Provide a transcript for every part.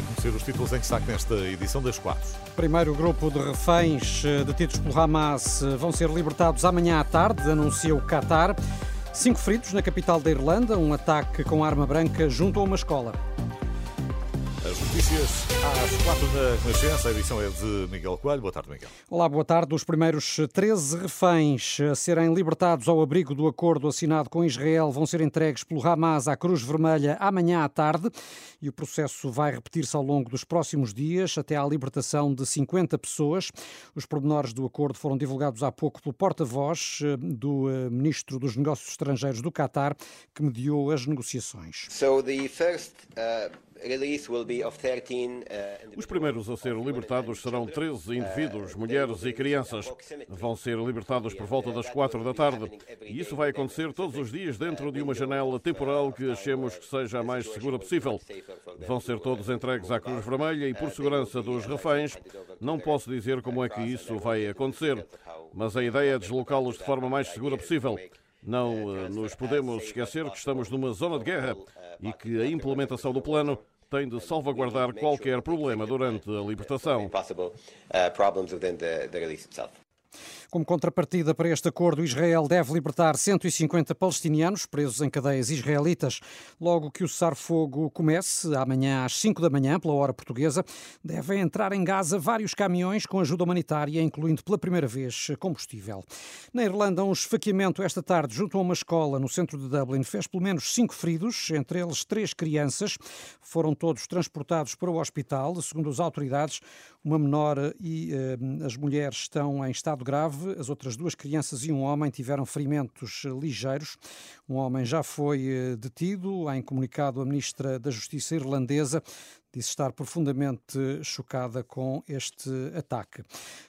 Vai conhecer os títulos em destaque nesta edição das quatro. Primeiro grupo de reféns eh, detidos pelo Hamas eh, vão ser libertados amanhã à tarde, anuncia o Qatar. Cinco feridos na capital da Irlanda, um ataque com arma branca junto a uma escola. As notícias às quatro na Renascença. A edição é de Miguel Coelho. Boa tarde, Miguel. Olá, boa tarde. Os primeiros 13 reféns a serem libertados ao abrigo do acordo assinado com Israel vão ser entregues pelo Hamas à Cruz Vermelha amanhã à tarde e o processo vai repetir-se ao longo dos próximos dias até à libertação de 50 pessoas. Os pormenores do acordo foram divulgados há pouco pelo porta-voz eh, do eh, Ministro dos Negócios Estrangeiros do Qatar, que mediou as negociações. So the first, uh... Os primeiros a ser libertados serão 13 indivíduos, mulheres e crianças. Vão ser libertados por volta das 4 da tarde. E isso vai acontecer todos os dias dentro de uma janela temporal que achemos que seja a mais segura possível. Vão ser todos entregues à Cruz Vermelha e, por segurança dos reféns, não posso dizer como é que isso vai acontecer. Mas a ideia é deslocá-los de forma mais segura possível. Não nos podemos esquecer que estamos numa zona de guerra e que a implementação do plano tem de salvaguardar qualquer problema durante a libertação. Como contrapartida para este acordo, Israel deve libertar 150 palestinianos presos em cadeias israelitas. Logo que o cessar-fogo comece, amanhã às 5 da manhã, pela hora portuguesa, devem entrar em Gaza vários caminhões com ajuda humanitária, incluindo pela primeira vez combustível. Na Irlanda, um esfaqueamento esta tarde junto a uma escola no centro de Dublin fez pelo menos cinco feridos, entre eles três crianças. Foram todos transportados para o hospital. Segundo as autoridades, uma menor e eh, as mulheres estão em estado grave grave. As outras duas crianças e um homem tiveram ferimentos ligeiros. Um homem já foi eh, detido. Em comunicado, a ministra da Justiça irlandesa disse estar profundamente chocada com este ataque.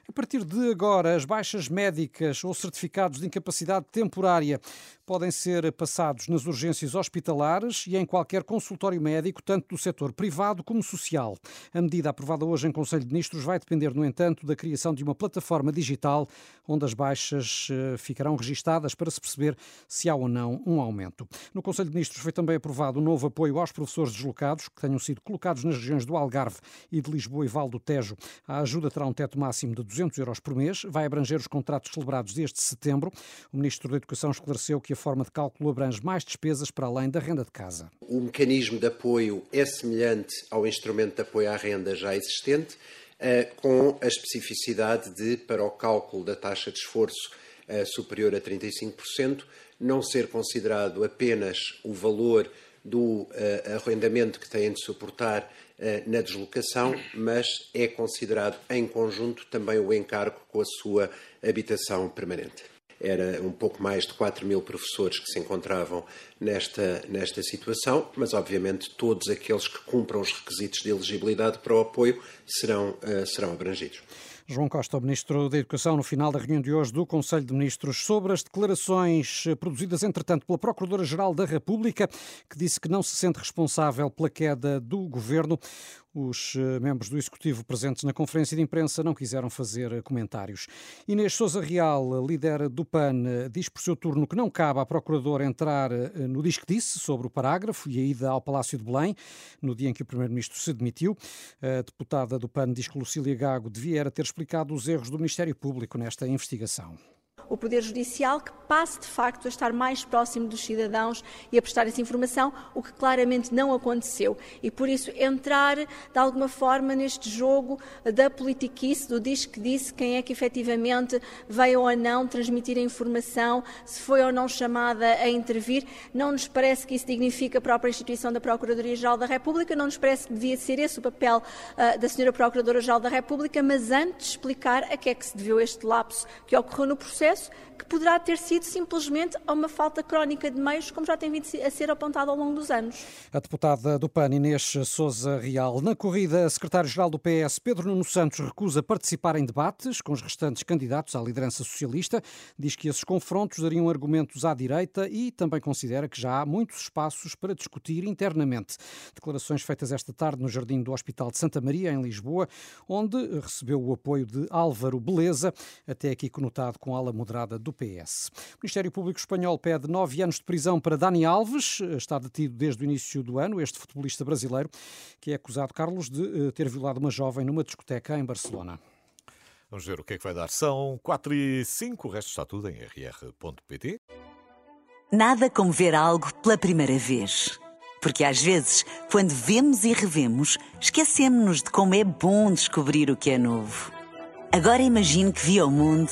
A partir de agora, as baixas médicas ou certificados de incapacidade temporária podem ser passados nas urgências hospitalares e em qualquer consultório médico, tanto do setor privado como social. A medida aprovada hoje em Conselho de Ministros vai depender, no entanto, da criação de uma plataforma digital onde as baixas eh, ficarão registadas para se perceber se há ou não um aumento. No Conselho de Ministros foi também aprovado um novo apoio aos professores deslocados que tenham sido colocados nas regiões do Algarve e de Lisboa e Val do Tejo. A ajuda terá um teto máximo de 200 euros por mês, vai abranger os contratos celebrados desde setembro. O Ministro da Educação esclareceu que a forma de cálculo abrange mais despesas para além da renda de casa. O mecanismo de apoio é semelhante ao instrumento de apoio à renda já existente, eh, com a especificidade de, para o cálculo da taxa de esforço eh, superior a 35%, não ser considerado apenas o valor do uh, arrendamento que têm de suportar uh, na deslocação, mas é considerado em conjunto também o encargo com a sua habitação permanente. Era um pouco mais de 4 mil professores que se encontravam nesta, nesta situação, mas obviamente todos aqueles que cumpram os requisitos de elegibilidade para o apoio serão, uh, serão abrangidos. João Costa, o Ministro da Educação, no final da reunião de hoje do Conselho de Ministros, sobre as declarações produzidas, entretanto, pela Procuradora-Geral da República, que disse que não se sente responsável pela queda do governo. Os eh, membros do Executivo presentes na conferência de imprensa não quiseram fazer comentários. Inês Souza Real, líder do PAN, diz por seu turno que não cabe à Procuradora entrar eh, no disque disse sobre o parágrafo e a ida ao Palácio de Belém, no dia em que o Primeiro-Ministro se demitiu. A deputada do PAN diz que Lucília Gago devia ter explicado os erros do Ministério Público nesta investigação o Poder Judicial que passe de facto a estar mais próximo dos cidadãos e a prestar essa informação, o que claramente não aconteceu. E por isso entrar de alguma forma neste jogo da politiquice, do diz que disse quem é que efetivamente veio ou não transmitir a informação, se foi ou não chamada a intervir, não nos parece que isso dignifica a própria instituição da Procuradoria-Geral da República, não nos parece que devia ser esse o papel uh, da Sra. Procuradora-Geral da República, mas antes explicar a que é que se deveu este lapso que ocorreu no processo que poderá ter sido simplesmente uma falta crónica de meios, como já tem vindo a ser apontado ao longo dos anos. A deputada do PAN, Inês Souza Real. Na corrida, secretário-geral do PS, Pedro Nuno Santos, recusa participar em debates com os restantes candidatos à liderança socialista. Diz que esses confrontos dariam argumentos à direita e também considera que já há muitos espaços para discutir internamente. Declarações feitas esta tarde no jardim do Hospital de Santa Maria, em Lisboa, onde recebeu o apoio de Álvaro Beleza, até aqui conotado com ala moderada do PS. O Ministério Público Espanhol pede nove anos de prisão para Dani Alves, está detido desde o início do ano, este futebolista brasileiro, que é acusado, Carlos, de eh, ter violado uma jovem numa discoteca em Barcelona. Vamos ver o que é que vai dar. São 4 e 5, o resto está tudo em rr.pt. Nada como ver algo pela primeira vez. Porque às vezes, quando vemos e revemos, esquecemos-nos de como é bom descobrir o que é novo. Agora imagine que viu o mundo